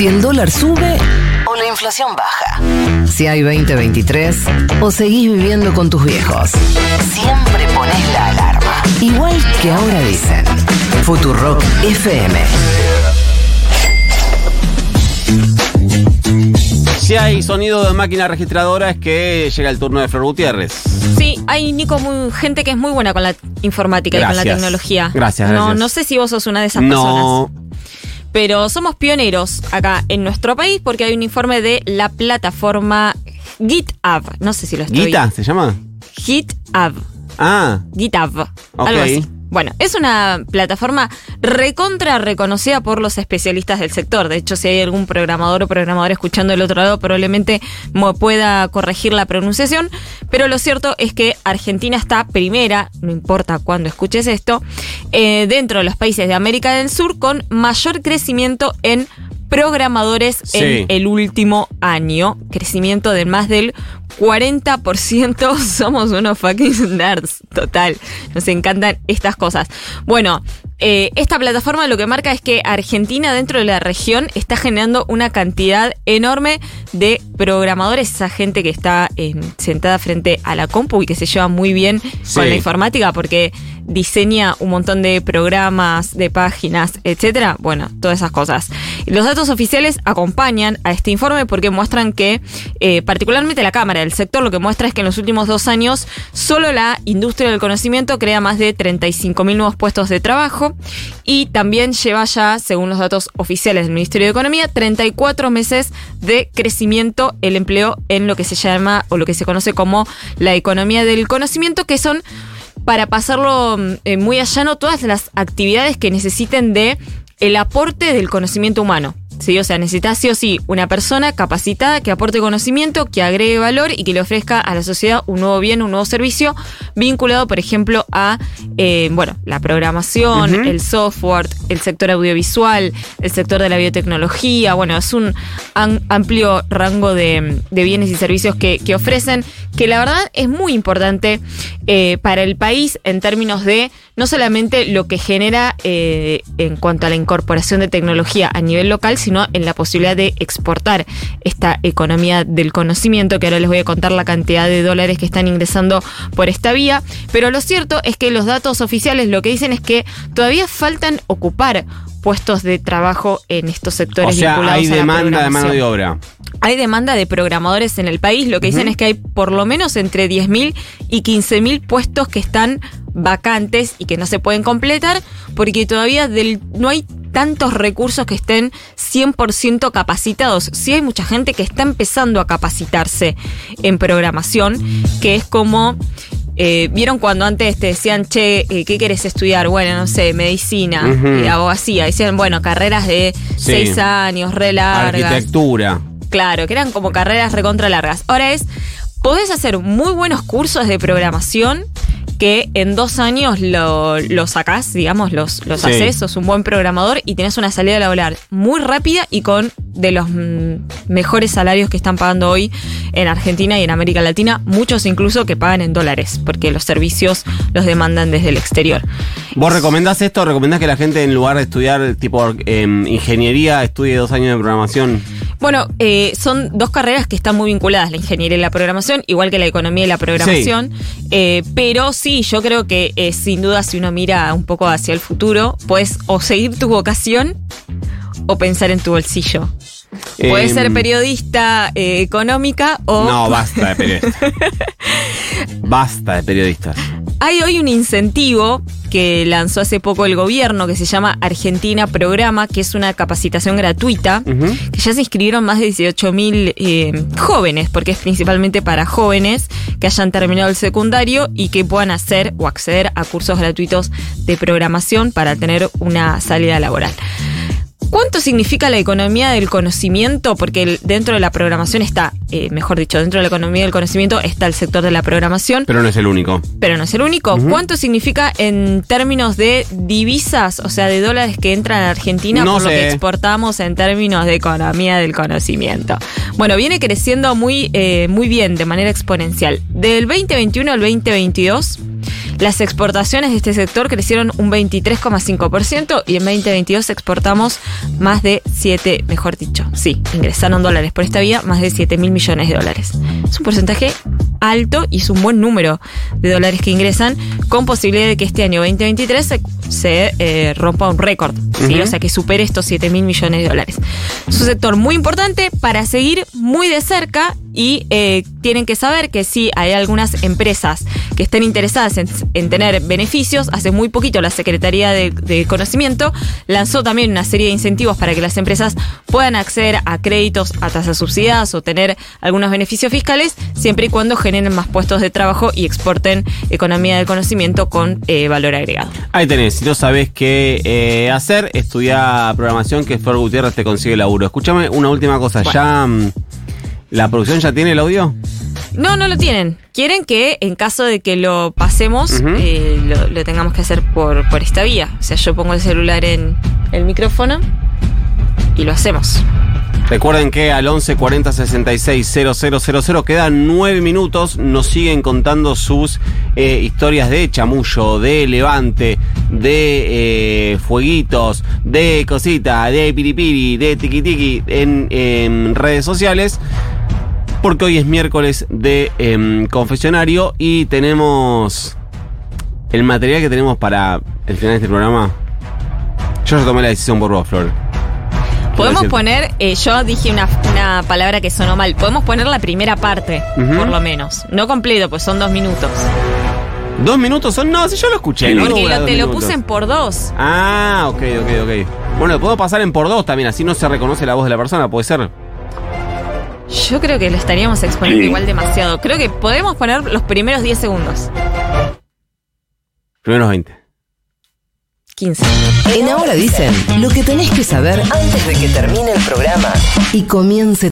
Si el dólar sube o la inflación baja. Si hay 2023 o seguís viviendo con tus viejos. Siempre pones la alarma. Igual que ahora dicen. Futurock FM. Si hay sonido de máquina registradora es que llega el turno de Flor Gutiérrez. Sí, hay Nico, muy, gente que es muy buena con la informática y con la tecnología. Gracias, No, gracias. no sé si vos sos una de esas No, personas. Pero somos pioneros acá en nuestro país porque hay un informe de la plataforma GitHub. No sé si lo estoy. ¿Guita se llama? GitHub. Ah, GitHub. Algo así. Bueno, es una plataforma recontra reconocida por los especialistas del sector. De hecho, si hay algún programador o programador escuchando del otro lado, probablemente me pueda corregir la pronunciación. Pero lo cierto es que Argentina está primera, no importa cuándo escuches esto, eh, dentro de los países de América del Sur con mayor crecimiento en programadores Sí. en el último año. Crecimiento de más del 40%. Somos unos fucking nerds, total. Nos encantan estas cosas. Bueno, eh, esta plataforma lo que marca es que Argentina dentro de la región está generando una cantidad enorme de programadores, esa gente que está eh, sentada frente a la compu y que se lleva muy bien Sí. con la informática porque diseña un montón de programas, de páginas, etcétera. Bueno, todas esas cosas. Los datos oficiales acompañan a este informe porque muestran que, eh, particularmente la Cámara del sector, lo que muestra es que en los últimos dos años solo la industria del conocimiento crea más de 35.000 nuevos puestos de trabajo y también lleva ya, según los datos oficiales del Ministerio de Economía, 34 meses de crecimiento el empleo en lo que se llama o lo que se conoce como la economía del conocimiento, que son para pasarlo mm, eh, muy a llano todas las actividades que necesiten de el aporte del conocimiento humano. ¿Sí? O sea, necesitas sí o sí una persona capacitada que aporte conocimiento, que agregue valor y que le ofrezca a la sociedad un nuevo bien, un nuevo servicio, vinculado, por ejemplo, a eh, bueno, la programación, el software, el sector audiovisual, el sector de la biotecnología. Bueno, es un am- amplio rango de, bienes y servicios que, que ofrecen, que la verdad es muy importante eh, para el país en términos de no solamente lo que genera eh, en cuanto a la incorporación de tecnología a nivel local, sino en la posibilidad de exportar esta economía del conocimiento, que ahora les voy a contar la cantidad de dólares que están ingresando por esta vía. Pero lo cierto es que los datos oficiales lo que dicen es que todavía faltan ocupar puestos de trabajo en estos o sectores sea, vinculados hay a la demanda de mano de obra. Hay demanda de programadores en el país. Lo que dicen es que hay por lo menos entre 10.000 y 15.000 puestos que están vacantes y que no se pueden completar porque todavía del- no hay tantos recursos que estén 100% capacitados. Sí hay mucha gente que está empezando a capacitarse en programación, que es como... eh, ¿Vieron cuando antes te decían, che, eh, ¿qué quieres estudiar? Bueno, no sé, medicina, Ujú. eh, abogacía. Decían, bueno, carreras de Sí. seis años, re largas. Arquitectura. Claro, que eran como carreras recontra largas. Ahora es, podés hacer muy buenos cursos de programación que en dos años lo, lo sacás, digamos, los, los Sí. haces, sos un buen programador y tenés una salida laboral muy rápida y con de los mejores salarios que están pagando hoy en Argentina y en América Latina, muchos incluso que pagan en dólares, porque los servicios los demandan desde el exterior. ¿Vos recomendás esto? ¿Recomendás que la gente en lugar de estudiar tipo em, ingeniería estudie dos años de programación? Bueno, eh, son dos carreras que están muy vinculadas, la ingeniería y la programación, igual que la economía y la programación. Eh, pero sí, yo creo que eh, sin duda si uno mira un poco hacia el futuro, puedes o seguir tu vocación o pensar en tu bolsillo. Puedes Em, ser periodista eh, económica o... No, basta de periodistas. basta de periodistas. Hay hoy un incentivo que lanzó hace poco el gobierno que se llama Argentina Programa, que es una capacitación gratuita, que ya se inscribieron más de 18 mil jóvenes, porque es principalmente para jóvenes que hayan terminado el secundario y que puedan hacer o acceder a cursos gratuitos de programación para tener una salida laboral. ¿Cuánto significa la economía del conocimiento? Porque el- dentro de la programación está, eh, mejor dicho, dentro de la economía del conocimiento está el sector de la programación, Pero no es el único. pero no es el único. ¿Cuánto significa en términos de divisas, o sea, de dólares que entran a Argentina No por lo que exportamos en términos de economía del conocimiento? Bueno, viene creciendo muy, eh, muy bien, de manera exponencial. Del 2021 al 2022, las exportaciones de este sector crecieron un 23,5% y en 2022 exportamos más de 7, mejor dicho, sí, ingresaron dólares por esta vía, más de 7 mil millones de dólares. Es un porcentaje alto y es un buen número de dólares que ingresan, con posibilidad de que este año 2023 se, se, eh, rompa un récord, o sea que supere estos 7 mil millones de dólares. Es un sector muy importante para seguir muy de cerca y eh, tienen que saber que sí hay algunas empresas que estén interesadas en, en tener beneficios. Hace muy poquito la Secretaría de, de Conocimiento lanzó también una serie de incentivos para que las empresas puedan acceder a créditos a tasas subsidiadas o tener algunos beneficios fiscales, siempre y cuando generen más puestos de trabajo y exporten economía del conocimiento con eh, valor agregado. Ahí tenés, si no sabés qué eh, hacer, estudia programación que Flor Gutiérrez te consigue laburo. Escúchame una última cosa, Bueno. ya mm, la producción ya tiene el audio. No, no lo tienen. Quieren que en caso de que lo pasemos, eh, lo, lo tengamos que hacer por, por esta vía. O sea, yo pongo el celular en el micrófono y lo hacemos. Recuerden que al 11 40 66 000 quedan 9 minutos. Nos siguen contando sus eh, historias de chamullo, de levante, de eh, fueguitos, de cosita, de piripiri, de tiki en em, redes sociales. Porque hoy es miércoles de em, confesionario y tenemos el material que tenemos para el final de este programa. Yo ya tomé la decisión por vos, Flor. Podemos poner, eh, yo dije una, una palabra que sonó mal, podemos poner la primera parte, por lo menos. No completo, pues son dos minutos. ¿Dos minutos son? No, si yo lo escuché. no Porque lo- te lo puse en por dos. Ah, ok, ok, ok. Bueno, lo puedo pasar en por dos también, así no se reconoce la voz de la persona, puede ser. Yo creo que lo estaríamos exponiendo igual demasiado. Creo que podemos poner los primeros 10 segundos. Primeros 20. 15. En Ahora dicen lo que tenés que saber antes de que termine el programa y comience